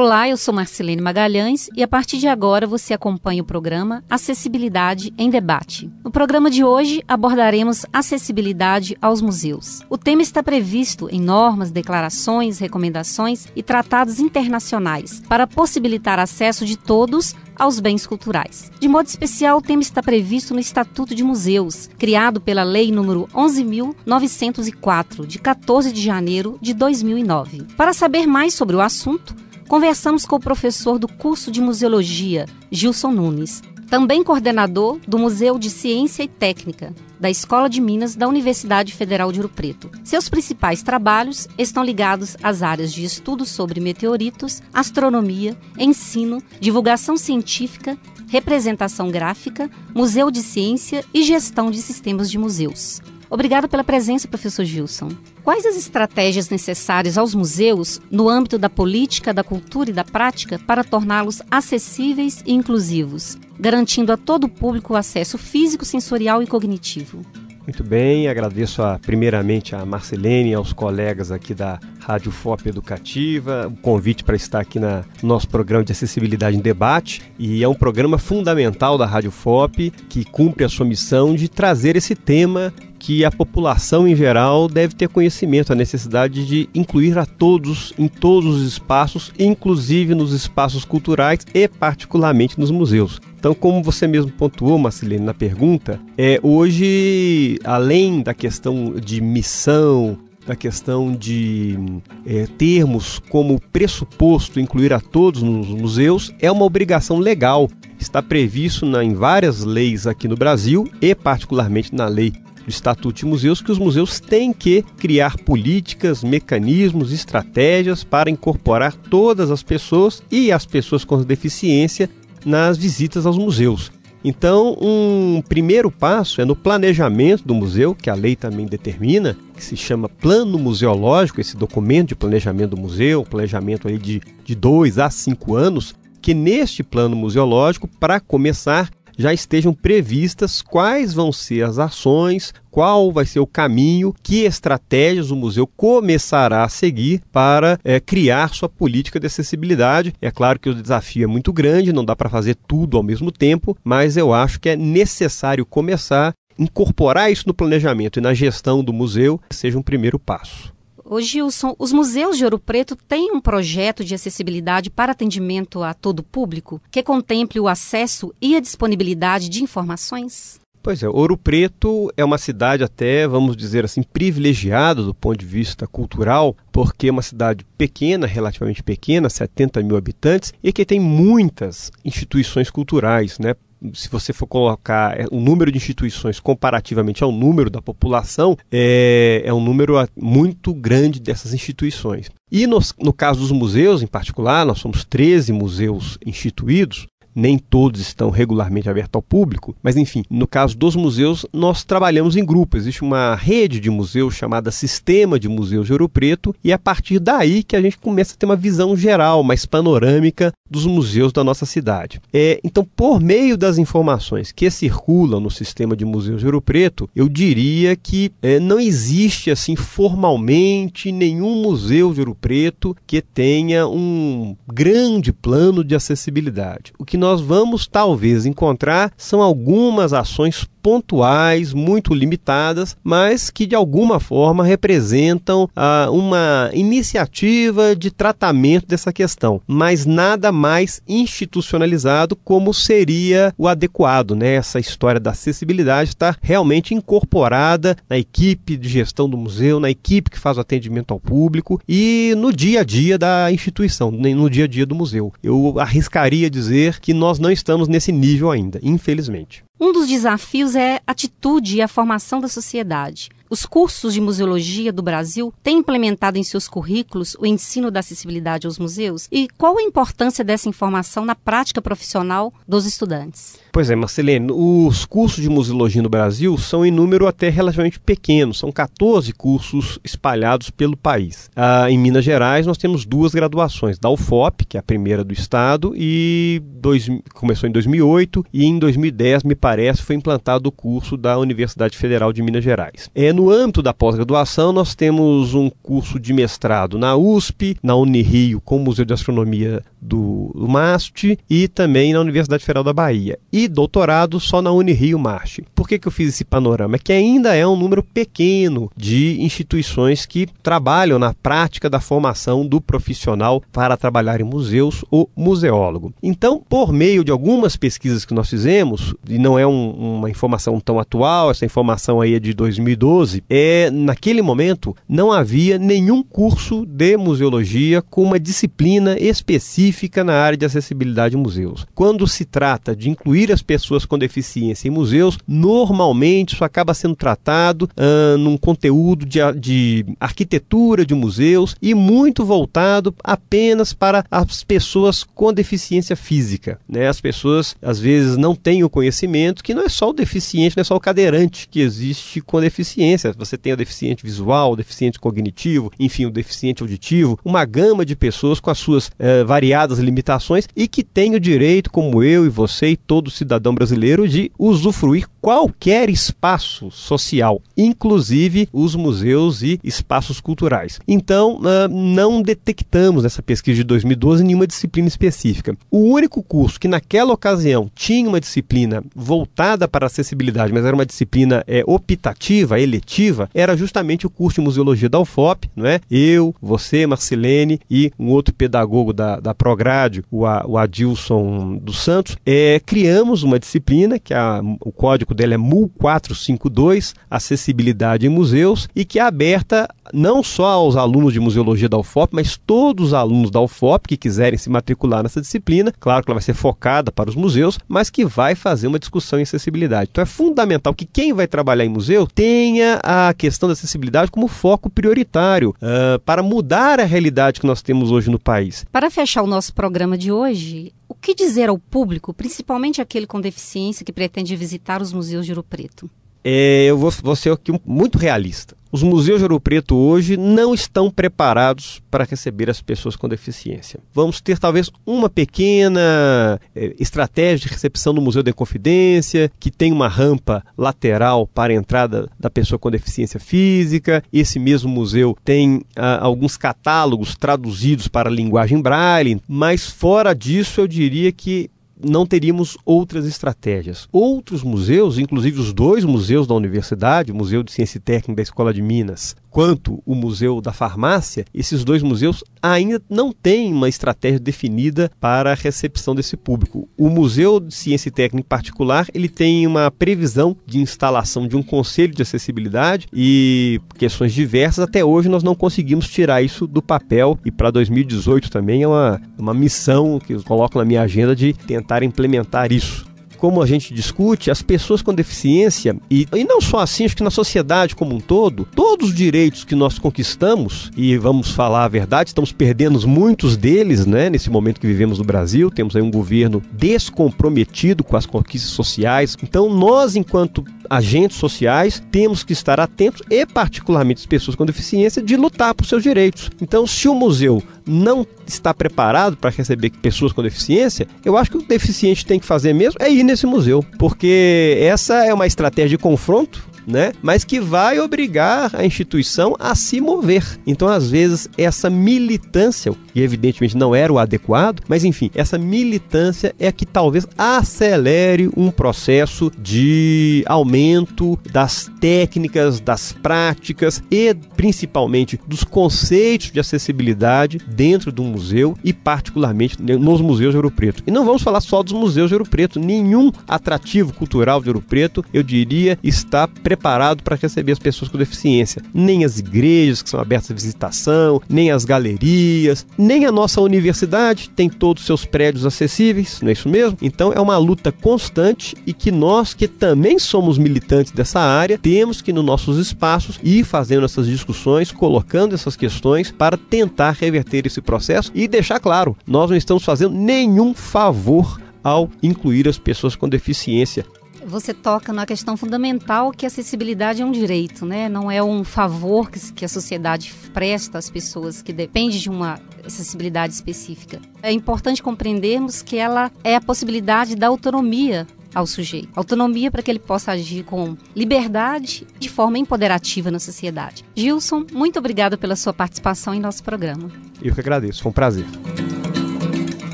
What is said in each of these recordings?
Olá, eu sou Marcelene Magalhães e a partir de agora você acompanha o programa Acessibilidade em Debate. No programa de hoje abordaremos acessibilidade aos museus. O tema está previsto em normas, declarações, recomendações e tratados internacionais para possibilitar acesso de todos aos bens culturais. De modo especial, o tema está previsto no Estatuto de Museus, criado pela Lei nº 11.904, de 14 de janeiro de 2009. Para saber mais sobre o assunto, conversamos com o professor do curso de Museologia, Gilson Nunes, também coordenador do Museu de Ciência e Técnica da Escola de Minas da Universidade Federal de Ouro Preto. Seus principais trabalhos estão ligados às áreas de estudos sobre meteoritos, astronomia, ensino, divulgação científica, representação gráfica, museu de ciência e gestão de sistemas de museus. Obrigada pela presença, professor Gilson. Quais as estratégias necessárias aos museus no âmbito da política, da cultura e da prática para torná-los acessíveis e inclusivos, garantindo a todo o público o acesso físico, sensorial e cognitivo? Muito bem, agradeço a, primeiramente a Marcelene e aos colegas aqui da Rádio FOP Educativa, o convite para estar aqui no nosso programa de acessibilidade em debate. E é um programa fundamental da Rádio FOP que cumpre a sua missão de trazer esse tema que a população em geral deve ter conhecimento, a necessidade de incluir a todos em todos os espaços, inclusive nos espaços culturais e particularmente nos museus. Então, como você mesmo pontuou, Marcelene, na pergunta, é, hoje, além da questão de missão, da questão de é, termos como pressuposto incluir a todos nos museus, é uma obrigação legal. Está previsto na, em várias leis aqui no Brasil e, particularmente, na lei do Estatuto de Museus que os museus têm que criar políticas, mecanismos, estratégias para incorporar todas as pessoas e as pessoas com deficiência nas visitas aos museus. Então, um primeiro passo é no planejamento do museu, que a lei também determina, que se chama Plano Museológico, esse documento de planejamento do museu, planejamento aí de, de dois a cinco anos, que neste plano museológico, para começar, já estejam previstas quais vão ser as ações, qual vai ser o caminho, que estratégias o museu começará a seguir para é, criar sua política de acessibilidade. É claro que o desafio é muito grande, não dá para fazer tudo ao mesmo tempo, mas eu acho que é necessário começar incorporar isso no planejamento e na gestão do museu seja um primeiro passo. Ô Gilson, os museus de Ouro Preto têm um projeto de acessibilidade para atendimento a todo público que contemple o acesso e a disponibilidade de informações? Pois é, Ouro Preto é uma cidade até, vamos dizer assim, privilegiada do ponto de vista cultural, porque é uma cidade pequena, relativamente pequena, 70 mil habitantes, e que tem muitas instituições culturais, né? Se você for colocar é, o número de instituições comparativamente ao número da população, é, é um número muito grande dessas instituições. E no, no caso dos museus, em particular, nós somos 13 museus instituídos, nem todos estão regularmente abertos ao público, mas enfim, no caso dos museus, nós trabalhamos em grupo. Existe uma rede de museus chamada Sistema de Museus de Ouro Preto, e é a partir daí que a gente começa a ter uma visão geral, mais panorâmica dos museus da nossa cidade. É, então, por meio das informações que circulam no Sistema de Museus de Ouro Preto, eu diria que é, não existe assim formalmente nenhum museu de Ouro Preto que tenha um grande plano de acessibilidade. O que nós nós vamos talvez encontrar são algumas ações pontuais, muito limitadas, mas que de alguma forma representam ah, uma iniciativa de tratamento dessa questão, mas nada mais institucionalizado como seria o adequado. Né? Essa história da acessibilidade está realmente incorporada na equipe de gestão do museu, na equipe que faz o atendimento ao público e no dia a dia da instituição, no dia a dia do museu. Eu arriscaria dizer que nós não estamos nesse nível ainda, infelizmente. Um dos desafios é a atitude e a formação da sociedade. Os cursos de museologia do Brasil têm implementado em seus currículos o ensino da acessibilidade aos museus? E qual a importância dessa informação na prática profissional dos estudantes? Pois é, Marcelene, os cursos de museologia no Brasil são em número até relativamente pequeno, são 14 cursos espalhados pelo país. Ah, em Minas Gerais, nós temos duas graduações, da UFOP, que é a primeira do estado, e dois, começou em 2008, e em 2010, me parece, foi implantado o curso da Universidade Federal de Minas Gerais. É, no âmbito da pós-graduação, nós temos um curso de mestrado na USP, na Unirio, com o Museu de Astronomia do, MAST, e também na Universidade Federal da Bahia. E doutorado só na Unirio Marte. Por que, que eu fiz esse panorama? É que ainda é um número pequeno de instituições que trabalham na prática da formação do profissional para trabalhar em museus ou museólogo. Então, por meio de algumas pesquisas que nós fizemos, e não é um, uma informação tão atual, essa informação aí é de 2012, é, naquele momento não havia nenhum curso de museologia com uma disciplina específica na área de acessibilidade em museus. Quando se trata de incluir as pessoas com deficiência em museus, normalmente isso acaba sendo tratado uh, num conteúdo de, de arquitetura de museus e muito voltado apenas para as pessoas com deficiência física. Né? As pessoas às vezes não têm o conhecimento que não é só o deficiente, não é só o cadeirante que existe com deficiência. Você tem o deficiente visual, o deficiente cognitivo, enfim, o deficiente auditivo, uma gama de pessoas com as suas uh, variadas limitações e que têm o direito, como eu e você e todo cidadão brasileiro, de usufruir qualquer espaço social, inclusive os museus e espaços culturais. Então, uh, não detectamos nessa pesquisa de 2012 nenhuma disciplina específica. O único curso que naquela ocasião tinha uma disciplina voltada para acessibilidade, mas era uma disciplina é, optativa, eletiva, era justamente o curso de museologia da UFOP, não é? Eu, você, Marcelene e um outro pedagogo da, da Prograde, o, o Adilson dos Santos, é, criamos uma disciplina que a, o código dela é MUL 452, Acessibilidade em Museus, e que é aberta não só aos alunos de museologia da UFOP, mas todos os alunos da UFOP que quiserem se matricular nessa disciplina. Claro que ela vai ser focada para os museus, mas que vai fazer uma discussão em acessibilidade. Então é fundamental que quem vai trabalhar em museu tenha a questão da acessibilidade como foco prioritário uh, para mudar a realidade que nós temos hoje no país. Para fechar o nosso programa de hoje, o que dizer ao público, principalmente aquele com deficiência que pretende visitar os museus de Ouro Preto? É, eu vou, vou ser aqui muito realista. Os museus de Ouro Preto hoje não estão preparados para receber as pessoas com deficiência. Vamos ter talvez uma pequena é, estratégia de recepção no Museu da Inconfidência, que tem uma rampa lateral para a entrada da pessoa com deficiência física. Esse mesmo museu tem ah, alguns catálogos traduzidos para a linguagem braille, mas fora disso eu diria que não teríamos outras estratégias. Outros museus, inclusive os dois museus da universidade, o Museu de Ciência e Técnica da Escola de Minas quanto o Museu da Farmácia, esses dois museus ainda não têm uma estratégia definida para a recepção desse público. O Museu de Ciência e Técnica em particular, ele tem uma previsão de instalação de um conselho de acessibilidade e questões diversas. Até hoje nós não conseguimos tirar isso do papel e para 2018 também é uma, uma missão que eu coloco na minha agenda de tentar implementar isso como a gente discute, as pessoas com deficiência, e, e não só assim, acho que na sociedade como um todo, todos os direitos que nós conquistamos, e vamos falar a verdade, estamos perdendo muitos deles, né, nesse momento que vivemos no Brasil, temos aí um governo descomprometido com as conquistas sociais. Então, nós, enquanto agentes sociais, temos que estar atentos, e particularmente as pessoas com deficiência, de lutar por seus direitos. Então, se o museu não está preparado para receber pessoas com deficiência, eu acho que o deficiente tem que fazer mesmo é ir nesse museu, porque essa é uma estratégia de confronto né? Mas que vai obrigar a instituição a se mover. Então, às vezes, essa militância, que evidentemente não era o adequado, mas enfim, essa militância é que talvez acelere um processo de aumento das técnicas, das práticas e principalmente dos conceitos de acessibilidade dentro do museu e particularmente nos museus de Ouro Preto. E não vamos falar só dos museus de Ouro Preto, nenhum atrativo cultural de Ouro Preto, eu diria, está preparado preparado para receber as pessoas com deficiência. Nem as igrejas que são abertas à visitação, nem as galerias, nem a nossa universidade tem todos os seus prédios acessíveis, não é isso mesmo? Então é uma luta constante e que nós que também somos militantes dessa área, temos que nos nossos espaços ir fazendo essas discussões, colocando essas questões para tentar reverter esse processo e deixar claro, nós não estamos fazendo nenhum favor ao incluir as pessoas com deficiência. Você toca na questão fundamental que a acessibilidade é um direito, né? Não é um favor que, que a sociedade presta às pessoas que depende de uma acessibilidade específica. É importante compreendermos que ela é a possibilidade da autonomia ao sujeito. Autonomia para que ele possa agir com liberdade de forma empoderativa na sociedade. Gilson, muito obrigada pela sua participação em nosso programa. Eu que agradeço, foi um prazer.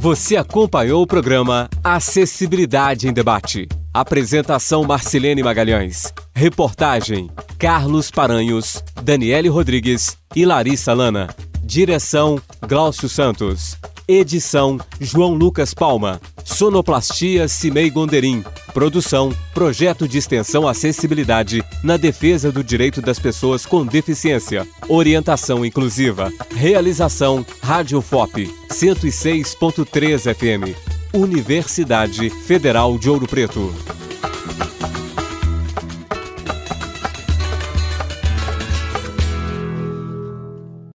Você acompanhou o programa Acessibilidade em Debate. Apresentação Marcilene Magalhães. Reportagem Carlos Paranhos, Daniele Rodrigues e Larissa Lana. Direção Glaucio Santos. Edição João Lucas Palma. Sonoplastia Cimei Gonderim. Produção Projeto de Extensão Acessibilidade na defesa do direito das pessoas com deficiência. Orientação inclusiva. Realização Rádio FOP 106.3 FM. Universidade Federal de Ouro Preto.